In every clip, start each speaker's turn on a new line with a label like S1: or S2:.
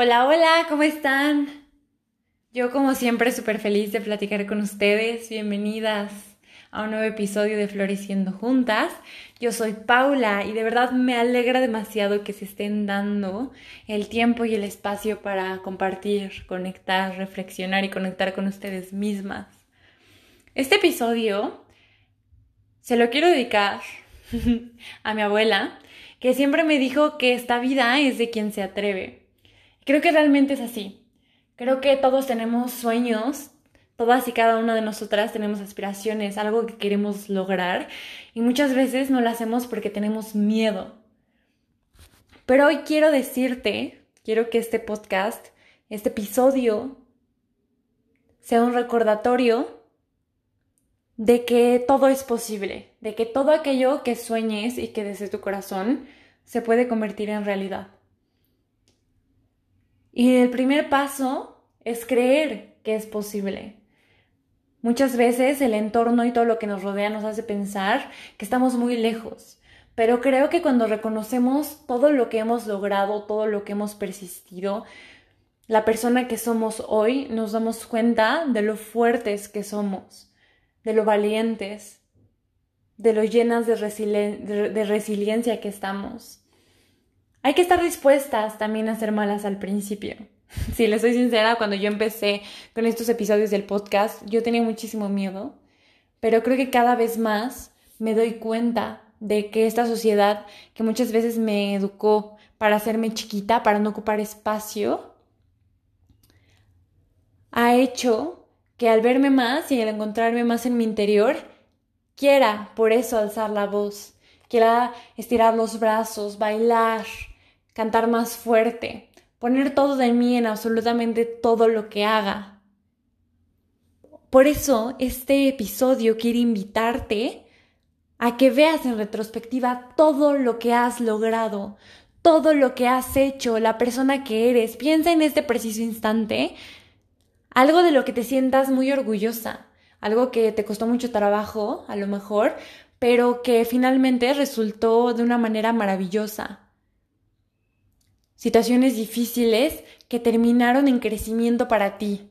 S1: Hola, hola, ¿cómo están? Yo como siempre súper feliz de platicar con ustedes. Bienvenidas a un nuevo episodio de Floreciendo Juntas. Yo soy Paula y de verdad me alegra demasiado que se estén dando el tiempo y el espacio para compartir, conectar, reflexionar y conectar con ustedes mismas. Este episodio se lo quiero dedicar a mi abuela, que siempre me dijo que esta vida es de quien se atreve. Creo que realmente es así. Creo que todos tenemos sueños, todas y cada una de nosotras tenemos aspiraciones, algo que queremos lograr y muchas veces no lo hacemos porque tenemos miedo. Pero hoy quiero decirte, quiero que este podcast, este episodio, sea un recordatorio de que todo es posible, de que todo aquello que sueñes y que desde tu corazón se puede convertir en realidad. Y el primer paso es creer que es posible. Muchas veces el entorno y todo lo que nos rodea nos hace pensar que estamos muy lejos, pero creo que cuando reconocemos todo lo que hemos logrado, todo lo que hemos persistido, la persona que somos hoy, nos damos cuenta de lo fuertes que somos, de lo valientes, de lo llenas de, de resiliencia que estamos. Hay que estar dispuestas también a ser malas al principio. Si les soy sincera, cuando yo empecé con estos episodios del podcast, yo tenía muchísimo miedo, pero creo que cada vez más me doy cuenta de que esta sociedad que muchas veces me educó para hacerme chiquita, para no ocupar espacio, ha hecho que al verme más y al encontrarme más en mi interior, quiera por eso alzar la voz, quiera estirar los brazos, bailar, cantar más fuerte, poner todo de mí en absolutamente todo lo que haga. Por eso este episodio quiere invitarte a que veas en retrospectiva todo lo que has logrado, todo lo que has hecho, la persona que eres. Piensa en este preciso instante algo de lo que te sientas muy orgullosa, algo que te costó mucho trabajo, a lo mejor, pero que finalmente resultó de una manera maravillosa situaciones difíciles que terminaron en crecimiento para ti.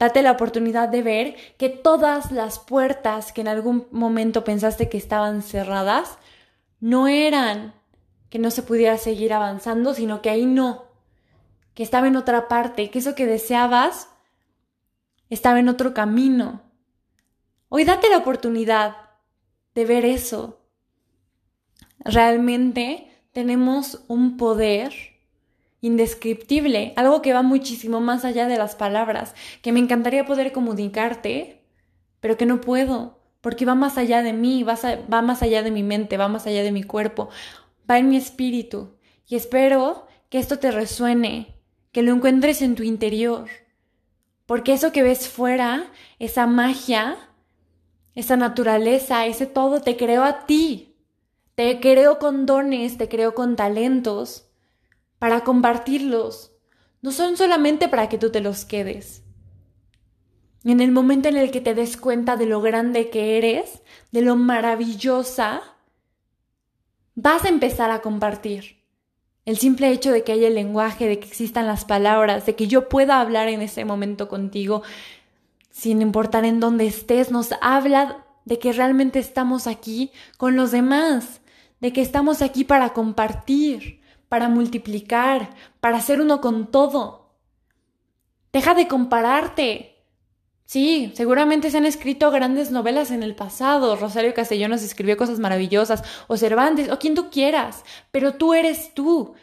S1: Date la oportunidad de ver que todas las puertas que en algún momento pensaste que estaban cerradas no eran que no se pudiera seguir avanzando, sino que ahí no, que estaba en otra parte, que eso que deseabas estaba en otro camino. Hoy date la oportunidad de ver eso. Realmente tenemos un poder indescriptible, algo que va muchísimo más allá de las palabras, que me encantaría poder comunicarte, pero que no puedo, porque va más allá de mí, va, más allá de mi mente, va más allá de mi cuerpo, va en mi espíritu. Y espero que esto te resuene, que lo encuentres en tu interior, porque eso que ves fuera, esa magia, esa naturaleza, ese todo, te creó a ti. Te creo con dones, te creo con talentos para compartirlos. No son solamente para que tú te los quedes. En el momento en el que te des cuenta de lo grande que eres, de lo maravillosa, vas a empezar a compartir. El simple hecho de que haya el lenguaje, de que existan las palabras, de que yo pueda hablar en ese momento contigo, sin importar en dónde estés, nos habla de que realmente estamos aquí con los demás, de que estamos aquí para compartir, para multiplicar, para ser uno con todo. Deja de compararte. Sí, seguramente se han escrito grandes novelas en el pasado. Rosario Castellanos escribió cosas maravillosas, o Cervantes, o quien tú quieras, pero tú eres tú.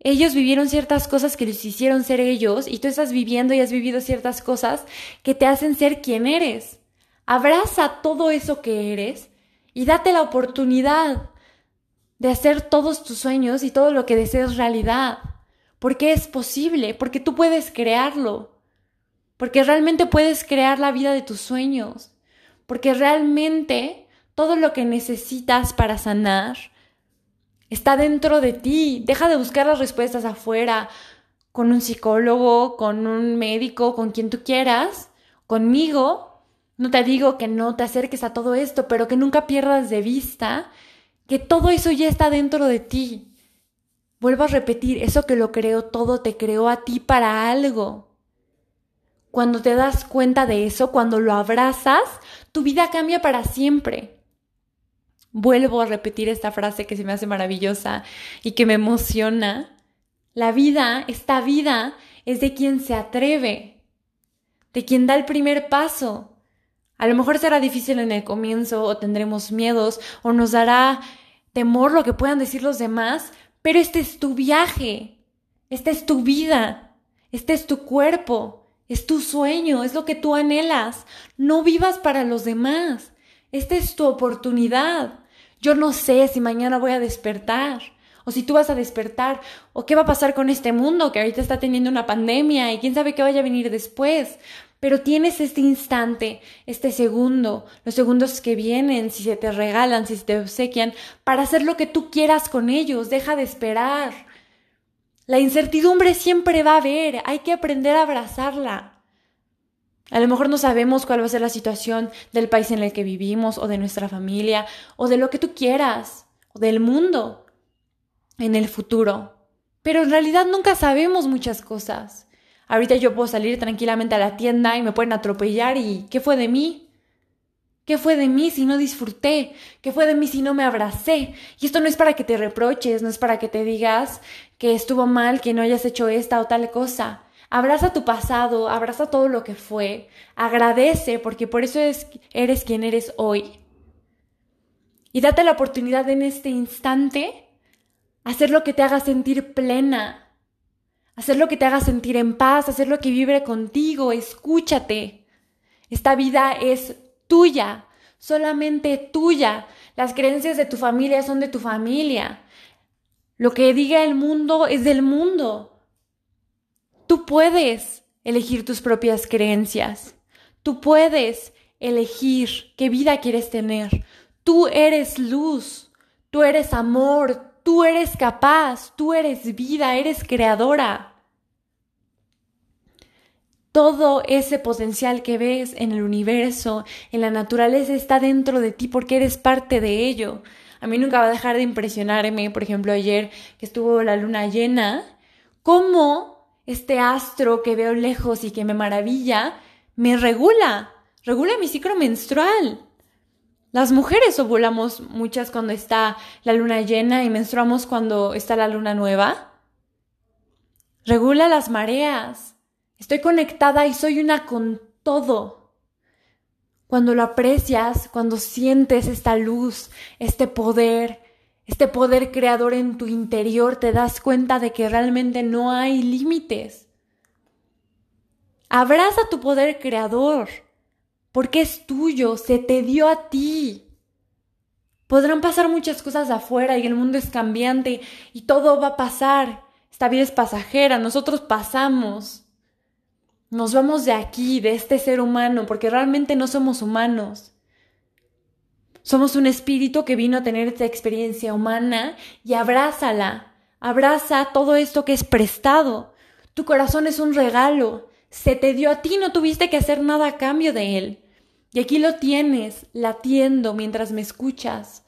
S1: Ellos vivieron ciertas cosas que les hicieron ser ellos y tú estás viviendo y has vivido ciertas cosas que te hacen ser quien eres. Abraza todo eso que eres y date la oportunidad de hacer todos tus sueños y todo lo que desees realidad. Porque es posible, porque tú puedes crearlo. Porque realmente puedes crear la vida de tus sueños. Porque realmente todo lo que necesitas para sanar está dentro de ti. Deja de buscar las respuestas afuera, con un psicólogo, con un médico, con quien tú quieras, conmigo. No te digo que no te acerques a todo esto, pero que nunca pierdas de vista que todo eso ya está dentro de ti. Vuelvo a repetir, eso que lo creó todo te creó a ti para algo. Cuando te das cuenta de eso, cuando lo abrazas, tu vida cambia para siempre. Vuelvo a repetir esta frase que se me hace maravillosa y que me emociona. La vida, esta vida, es de quien se atreve, de quien da el primer paso. A lo mejor será difícil en el comienzo o tendremos miedos o nos dará temor lo que puedan decir los demás, pero este es tu viaje, esta es tu vida, este es tu cuerpo, es tu sueño, es lo que tú anhelas. No vivas para los demás. Esta es tu oportunidad. Yo no sé si mañana voy a despertar, o si tú vas a despertar, o qué va a pasar con este mundo que ahorita está teniendo una pandemia y quién sabe qué vaya a venir después. Pero tienes este instante, este segundo, los segundos que vienen, si se te regalan, si se te obsequian, para hacer lo que tú quieras con ellos. Deja de esperar. La incertidumbre siempre va a haber, hay que aprender a abrazarla. A lo mejor no sabemos cuál va a ser la situación del país en el que vivimos, o de nuestra familia, o de lo que tú quieras, o del mundo en el futuro. Pero en realidad nunca sabemos muchas cosas. Ahorita yo puedo salir tranquilamente a la tienda y me pueden atropellar y ¿qué fue de mí? ¿Qué fue de mí si no disfruté? ¿Qué fue de mí si no me abracé? Y esto no es para que te reproches, no es para que te digas que estuvo mal que no hayas hecho esta o tal cosa. Abraza tu pasado, abraza todo lo que fue, agradece porque por eso eres quien eres hoy. Y date la oportunidad en este instante hacer lo que te haga sentir plena, hacer lo que te haga sentir en paz, hacer lo que vibre contigo, escúchate. Esta vida es tuya, solamente tuya. Las creencias de tu familia son de tu familia. Lo que diga el mundo es del mundo. Tú puedes elegir tus propias creencias. Tú puedes elegir qué vida quieres tener. Tú eres luz. Tú eres amor. Tú eres capaz, tú eres vida, eres creadora. Todo ese potencial que ves en el universo, en la naturaleza, está dentro de ti porque eres parte de ello. A mí nunca va a dejar de impresionarme, por ejemplo, ayer que estuvo la luna llena, cómo este astro que veo lejos y que me maravilla, me regula, regula mi ciclo menstrual. Las mujeres ovulamos muchas cuando está la luna llena y menstruamos cuando está la luna nueva. Regula las mareas. Estoy conectada y soy una con todo. Cuando lo aprecias, cuando sientes esta luz, este poder, este poder creador en tu interior, te das cuenta de que realmente no hay límites. Abraza tu poder creador porque es tuyo, se te dio a ti. Podrán pasar muchas cosas afuera y el mundo es cambiante y todo va a pasar. Esta vida es pasajera, nosotros pasamos. Nos vamos de aquí, de este ser humano, porque realmente no somos humanos. Somos un espíritu que vino a tener esta experiencia humana y abrázala. Abraza todo esto que es prestado. Tu corazón es un regalo. Se te dio a ti, no tuviste que hacer nada a cambio de él. Y aquí lo tienes, latiendo mientras me escuchas.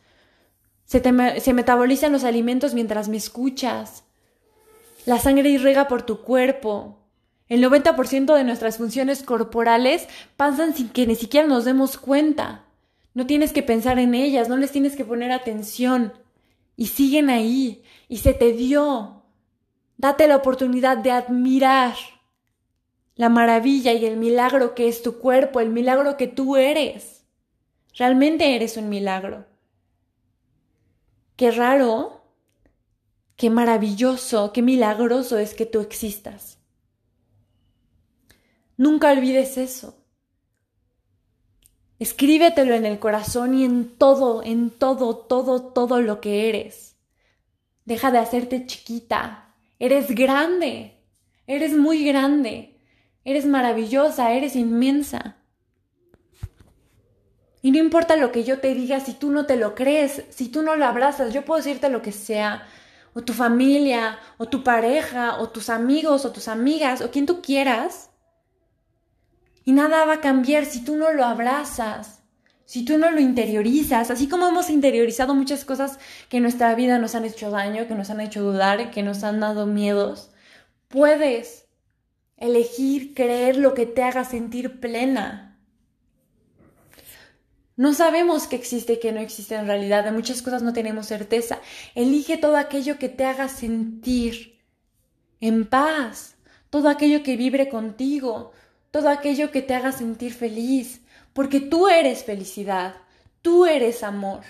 S1: Se, metabolizan los alimentos mientras me escuchas. La sangre irriga por tu cuerpo. El 90% de nuestras funciones corporales pasan sin que ni siquiera nos demos cuenta. No tienes que pensar en ellas, no les tienes que poner atención. Y siguen ahí. Y se te dio. Date la oportunidad de admirar la maravilla y el milagro que es tu cuerpo, el milagro que tú eres. Realmente eres un milagro. Qué raro, qué maravilloso, qué milagroso es que tú existas. Nunca olvides eso. Escríbetelo en el corazón y en todo, en todo, todo, todo lo que eres. Deja de hacerte chiquita. Eres grande. Eres muy grande. Eres maravillosa, eres inmensa. Y no importa lo que yo te diga, si tú no te lo crees, si tú no lo abrazas, yo puedo decirte lo que sea, o tu familia, o tu pareja, o tus amigos, o tus amigas, o quien tú quieras. Y nada va a cambiar si tú no lo abrazas, si tú no lo interiorizas, así como hemos interiorizado muchas cosas que en nuestra vida nos han hecho daño, que nos han hecho dudar, que nos han dado miedos, puedes elegir creer lo que te haga sentir plena. No sabemos que existe y que no existe en realidad, de muchas cosas no tenemos certeza. Elige todo aquello que te haga sentir en paz, todo aquello que vibre contigo, todo aquello que te haga sentir feliz, porque tú eres felicidad, tú eres amor.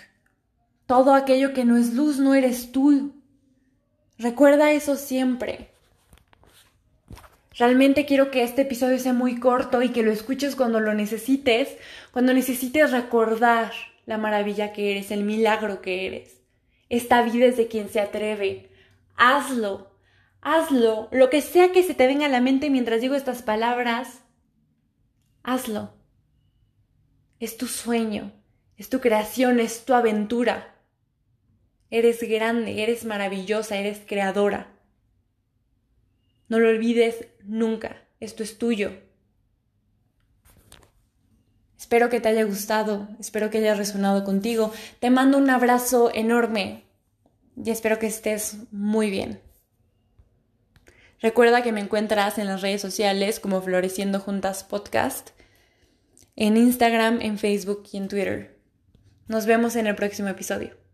S1: Todo aquello que no es luz no eres tú. Recuerda eso siempre. Realmente quiero que este episodio sea muy corto y que lo escuches cuando lo necesites, cuando necesites recordar la maravilla que eres, el milagro que eres. Esta vida es de quien se atreve. Hazlo, hazlo, lo que sea que se te venga a la mente mientras digo estas palabras, hazlo. Es tu sueño, es tu creación, es tu aventura. Eres grande, eres maravillosa, eres creadora. No lo olvides nunca, esto es tuyo. Espero que te haya gustado, espero que haya resonado contigo. Te mando un abrazo enorme y espero que estés muy bien. Recuerda que me encuentras en las redes sociales como Floreciendo Juntas Podcast en Instagram, en Facebook y en Twitter. Nos vemos en el próximo episodio.